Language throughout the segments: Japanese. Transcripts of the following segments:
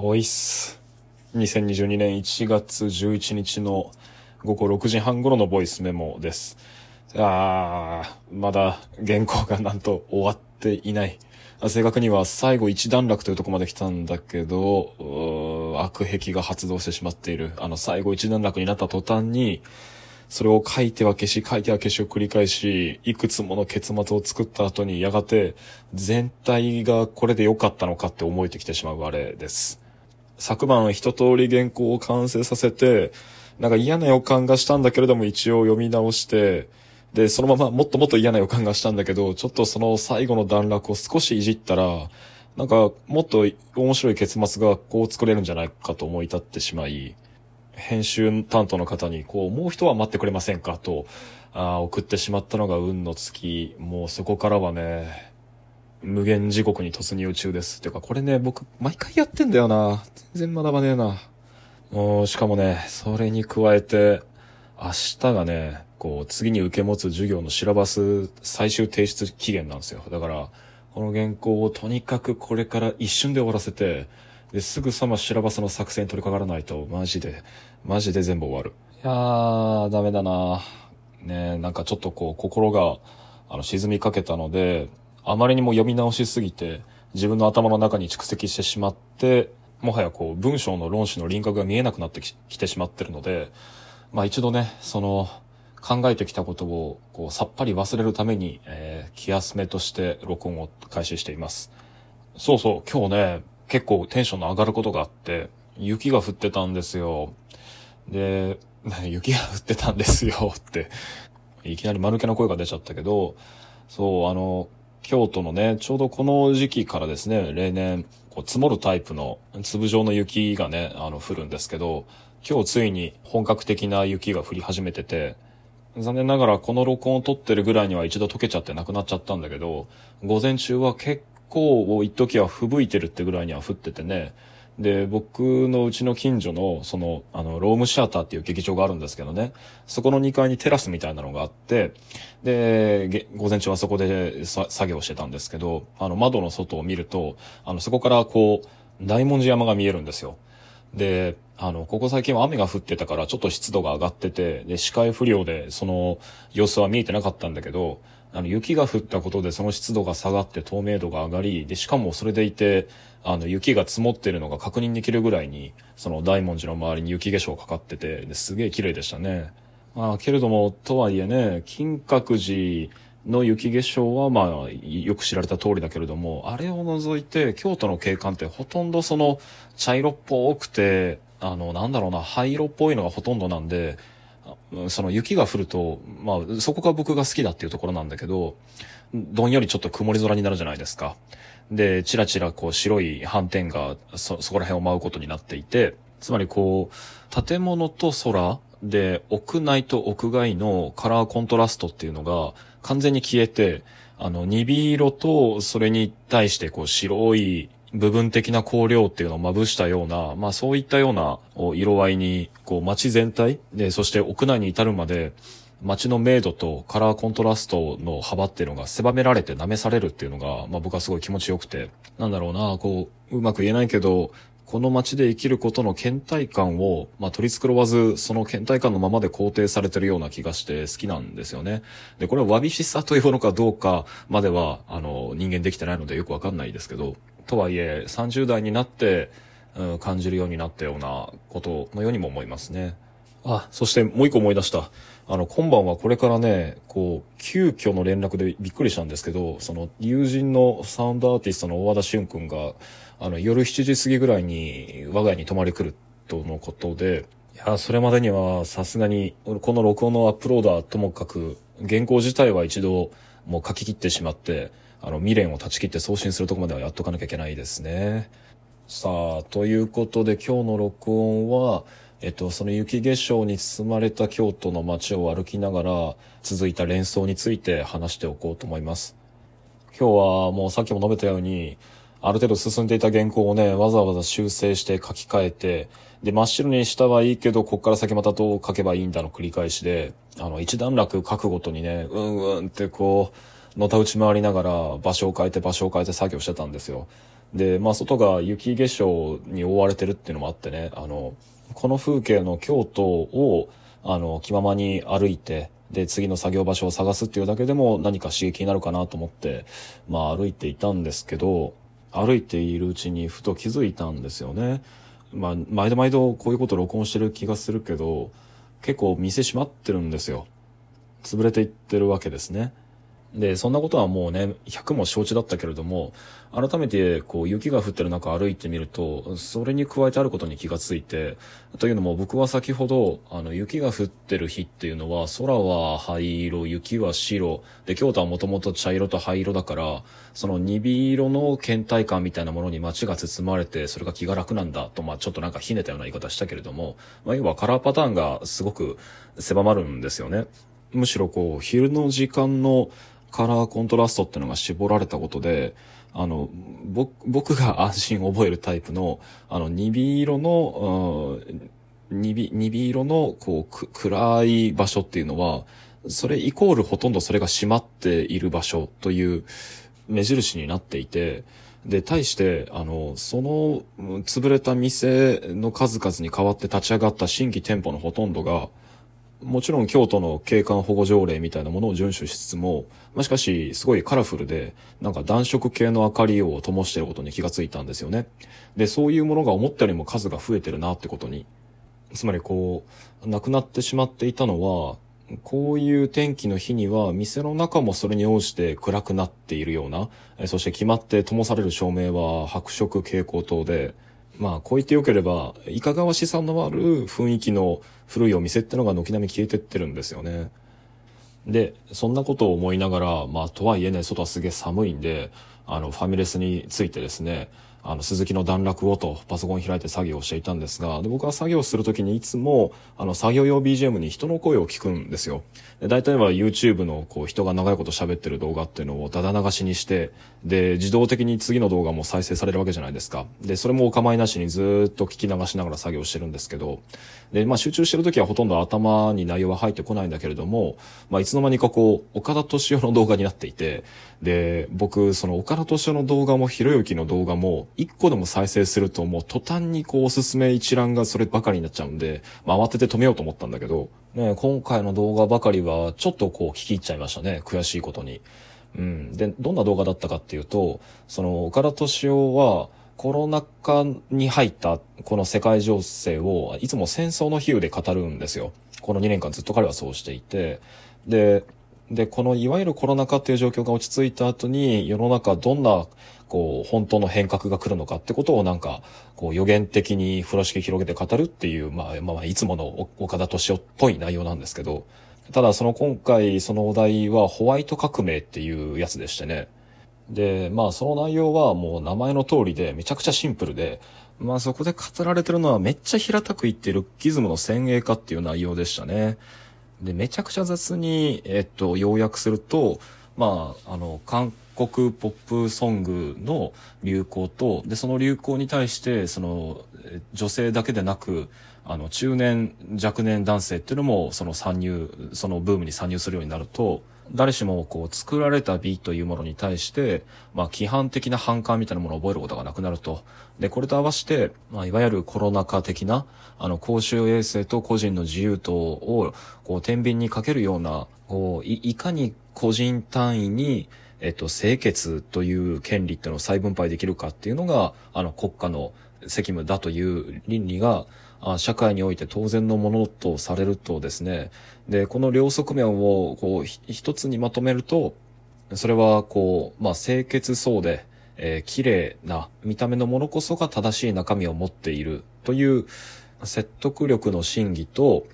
おいっす。2022年1月11日の午後6時半頃のボイスメモです。あー、まだ原稿がなんと終わっていない。正確には最後一段落というとこまで来たんだけど、悪癖が発動してしまっている。あの最後一段落になった途端に、それを書いては消し、書いては消しを繰り返し、いくつもの結末を作った後に、やがて全体がこれで良かったのかって思えてきてしまうあれです。昨晩一通り原稿を完成させて、なんか嫌な予感がしたんだけれども一応読み直して、で、そのままもっともっと嫌な予感がしたんだけど、ちょっとその最後の段落を少しいじったら、なんかもっと面白い結末がこう作れるんじゃないかと思い立ってしまい、編集担当の方に、こう、もう一は待ってくれませんかと、あ送ってしまったのが運の月。もうそこからはね、無限地獄に突入中です。てか、これね、僕、毎回やってんだよな。全然学ばねえな。もう、しかもね、それに加えて、明日がね、こう、次に受け持つ授業のシラバス最終提出期限なんですよ。だから、この原稿をとにかくこれから一瞬で終わらせて、で、すぐさまシラバスの作成に取り掛からないと、マジで、マジで全部終わる。いやー、ダメだなねなんかちょっとこう、心が、あの、沈みかけたので、あまりにも読み直しすぎて、自分の頭の中に蓄積してしまって、もはやこう、文章の論旨の輪郭が見えなくなってきてしまってるので、まあ一度ね、その、考えてきたことを、こう、さっぱり忘れるために、えー、気休めとして録音を開始しています。そうそう、今日ね、結構テンションの上がることがあって、雪が降ってたんですよ。で、雪が降ってたんですよって、いきなり丸気の声が出ちゃったけど、そう、あの、京都のね、ちょうどこの時期からですね、例年、こう積もるタイプの粒状の雪がね、あの、降るんですけど、今日ついに本格的な雪が降り始めてて、残念ながらこの録音を撮ってるぐらいには一度溶けちゃってなくなっちゃったんだけど、午前中は結構一時は吹雪いてるってぐらいには降っててね、で、僕のうちの近所の、その、あの、ロームシアターっていう劇場があるんですけどね、そこの2階にテラスみたいなのがあって、で、午前中はそこで作業してたんですけど、あの、窓の外を見ると、あの、そこからこう、大文字山が見えるんですよ。で、あの、ここ最近は雨が降ってたからちょっと湿度が上がってて、で、視界不良でその様子は見えてなかったんだけど、あの、雪が降ったことでその湿度が下がって透明度が上がり、で、しかもそれでいて、あの、雪が積もってるのが確認できるぐらいに、その大文字の周りに雪化粧かかってて、ですげえ綺麗でしたね。まあ、けれども、とはいえね、金閣寺の雪化粧はまあ、よく知られた通りだけれども、あれを除いて、京都の景観ってほとんどその、茶色っぽくて、あの、なんだろうな、灰色っぽいのがほとんどなんで、その雪が降ると、まあ、そこが僕が好きだっていうところなんだけど、どんよりちょっと曇り空になるじゃないですか。で、ちらちらこう白い斑点がそ、そこら辺を舞うことになっていて、つまりこう、建物と空で、屋内と屋外のカラーコントラストっていうのが完全に消えて、あの、鈍色とそれに対してこう白い部分的な光量っていうのをまぶしたような、まあそういったような色合いに、こう街全体で、そして屋内に至るまで、街の明度とカラーコントラストの幅っていうのが狭められて舐めされるっていうのが、まあ僕はすごい気持ちよくて、なんだろうな、こう、うまく言えないけど、この街で生きることの倦怠感を、まあ、取り繕わず、その倦怠感のままで肯定されてるような気がして好きなんですよね。で、これはわびしさというものかどうかまでは、あの、人間できてないのでよくわかんないですけど、とはいえ、30代になって、うん、感じるようになったようなことのようにも思いますね。あ、そしてもう一個思い出した。あの、今晩はこれからね、こう、急遽の連絡でびっくりしたんですけど、その、友人のサウンドアーティストの大和田俊くんが、あの、夜7時過ぎぐらいに我が家に泊まり来るとのことで、いや、それまでにはさすがに、この録音のアップロードはともかく、原稿自体は一度もう書き切ってしまって、あの、未練を断ち切って送信するとこまではやっとかなきゃいけないですね。さあ、ということで今日の録音は、えっと、その雪化粧に包まれた京都の街を歩きながら続いた連想について話しておこうと思います。今日はもうさっきも述べたように、ある程度進んでいた原稿をね、わざわざ修正して書き換えて、で、真っ白にしたはいいけど、こっから先またどう書けばいいんだの繰り返しで、あの、一段落書くごとにね、うんうんってこう、のた打ち回りながら場所を変えて場所を変えて作業してたんですよ。で、まあ外が雪化粧に覆われてるっていうのもあってね、あの、この風景の京都を、あの、気ままに歩いて、で、次の作業場所を探すっていうだけでも何か刺激になるかなと思って、まあ歩いていたんですけど、歩いているうちにふと気づいたんですよね。まあ、毎度毎度こういうこと録音してる気がするけど、結構店閉まってるんですよ。潰れていってるわけですね。で、そんなことはもうね、100も承知だったけれども、改めてこう雪が降ってる中歩いてみると、それに加えてあることに気がついて、というのも僕は先ほど、あの雪が降ってる日っていうのは、空は灰色、雪は白、で、京都はもともと茶色と灰色だから、その鈍色の倦怠感みたいなものに街が包まれて、それが気が楽なんだと、まあちょっとなんかひねたような言い方したけれども、まあ要はカラーパターンがすごく狭まるんですよね。むしろこう、昼の時間のカラーコントラストっていうのが絞られたことで、あの、僕、僕が 安心を覚えるタイプの、あの、鈍色の、鈍、鈍色の、こう、暗い場所っていうのは、それイコールほとんどそれが閉まっている場所という目印になっていて、で、対して、あの、その、潰れた店の数々に代わって立ち上がった新規店舗のほとんどが、もちろん京都の景観保護条例みたいなものを遵守しつつも、まあ、しかし、すごいカラフルで、なんか暖色系の明かりを灯していることに気がついたんですよね。で、そういうものが思ったよりも数が増えてるなってことに。つまりこう、亡くなってしまっていたのは、こういう天気の日には店の中もそれに応じて暗くなっているような、そして決まって灯される照明は白色蛍光灯で、まあ、こう言ってよければ、いかがわしさのある雰囲気の古いお店ってのが軒並み消えてってるんですよね。で、そんなことを思いながら、まあ、とはいえね、外はすげえ寒いんで、あの、ファミレスについてですね、あの、鈴木の段落をとパソコン開いて作業をしていたんですが、で僕は作業するときにいつも、あの、作業用 BGM に人の声を聞くんですよ。で大体は YouTube のこう人が長いこと喋ってる動画っていうのをだだ流しにして、で、自動的に次の動画も再生されるわけじゃないですか。で、それもお構いなしにずっと聞き流しながら作業してるんですけど、で、まあ集中してるときはほとんど頭に内容は入ってこないんだけれども、まあいつの間にかこう、岡田敏夫の動画になっていて、で、僕、その岡田敏夫の動画もひろゆきの動画も、一個でも再生するともう途端にこうおすすめ一覧がそればかりになっちゃうんで、まあ慌てて止めようと思ったんだけど、ね、今回の動画ばかりはちょっとこう聞き入っちゃいましたね。悔しいことに。うん。で、どんな動画だったかっていうと、その岡田敏夫は、コロナ禍に入ったこの世界情勢をいつも戦争の比喩で語るんですよ。この2年間ずっと彼はそうしていて。で、で、このいわゆるコロナ禍っていう状況が落ち着いた後に世の中どんなこう本当の変革が来るのかってことをなんかこう予言的に風呂敷広げて語るっていう、まあ、まあ、いつもの岡田敏夫っぽい内容なんですけど、ただその今回そのお題はホワイト革命っていうやつでしてね。で、まあその内容はもう名前の通りでめちゃくちゃシンプルで、まあそこで語られてるのはめっちゃ平たく言ってルッキズムの先鋭化っていう内容でしたね。で、めちゃくちゃ雑に、えっと、要約すると、まあ、あの、韓国ポップソングの流行と、で、その流行に対して、その、女性だけでなく、あの、中年、若年男性っていうのも、その参入、そのブームに参入するようになると、誰しもこう作られた美というものに対して、まあ規範的な反感みたいなものを覚えることがなくなると。で、これと合わせて、まあいわゆるコロナ禍的な、あの公衆衛生と個人の自由とを、こう天秤にかけるような、こうい、いかに個人単位に、えっと、清潔という権利っていうのを再分配できるかっていうのが、あの国家の責務だという倫理が、社会において当然のものとされるとですね、で、この両側面をこう一つにまとめると、それはこう、まあ清潔そうで、えー、綺麗な見た目のものこそが正しい中身を持っているという説得力の真偽と、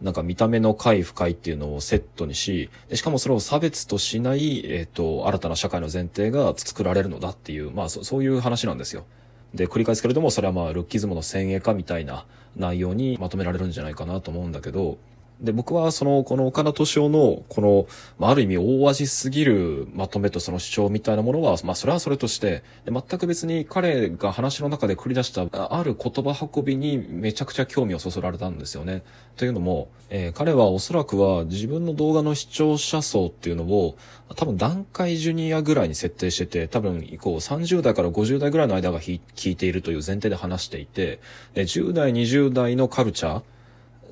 なんか見た目の快不快っていうのをセットにし、しかもそれを差別としない、えっ、ー、と、新たな社会の前提が作られるのだっていう、まあそそういう話なんですよ。で、繰り返すけれども、それはまあ、ルッキズムの先鋭化みたいな内容にまとめられるんじゃないかなと思うんだけど、で、僕はその、この岡田敏夫の、この、まあ、ある意味大味すぎるまとめとその主張みたいなものは、まあ、それはそれとして、で全く別に彼が話の中で繰り出したある言葉運びにめちゃくちゃ興味をそそられたんですよね。というのも、えー、彼はおそらくは自分の動画の視聴者層っていうのを、多分段階ジュニアぐらいに設定してて、多分以降30代から50代ぐらいの間が聞いているという前提で話していて、で10代、20代のカルチャー、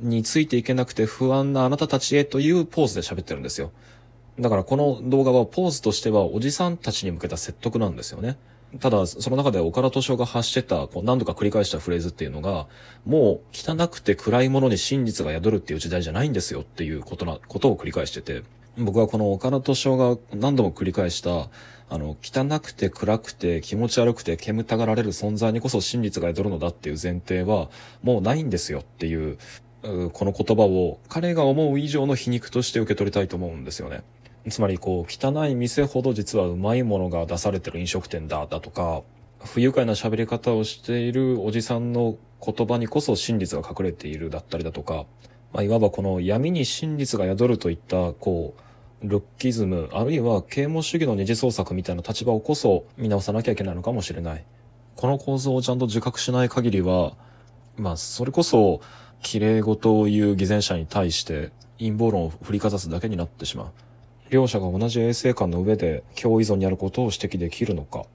についていけなくて不安なあなたたちへというポーズで喋ってるんですよ。だからこの動画はポーズとしてはおじさんたちに向けた説得なんですよね。ただ、その中で岡田敏夫が発してた、こう何度か繰り返したフレーズっていうのが、もう汚くて暗いものに真実が宿るっていう時代じゃないんですよっていうことな、ことを繰り返してて、僕はこの岡田敏夫が何度も繰り返した、あの、汚くて暗くて気持ち悪くて煙たがられる存在にこそ真実が宿るのだっていう前提は、もうないんですよっていう、この言葉を彼が思う以上の皮肉として受け取りたいと思うんですよね。つまりこう汚い店ほど実はうまいものが出されてる飲食店だだとか不愉快な喋り方をしているおじさんの言葉にこそ真実が隠れているだったりだとか、まあ、いわばこの闇に真実が宿るといったこうルッキズムあるいは啓蒙主義の二次創作みたいな立場をこそ見直さなきゃいけないのかもしれない。この構造をちゃんと自覚しない限りは、まあそれこそ綺麗事を言う偽善者に対して陰謀論を振りかざすだけになってしまう。両者が同じ衛生観の上で共依存にあることを指摘できるのか。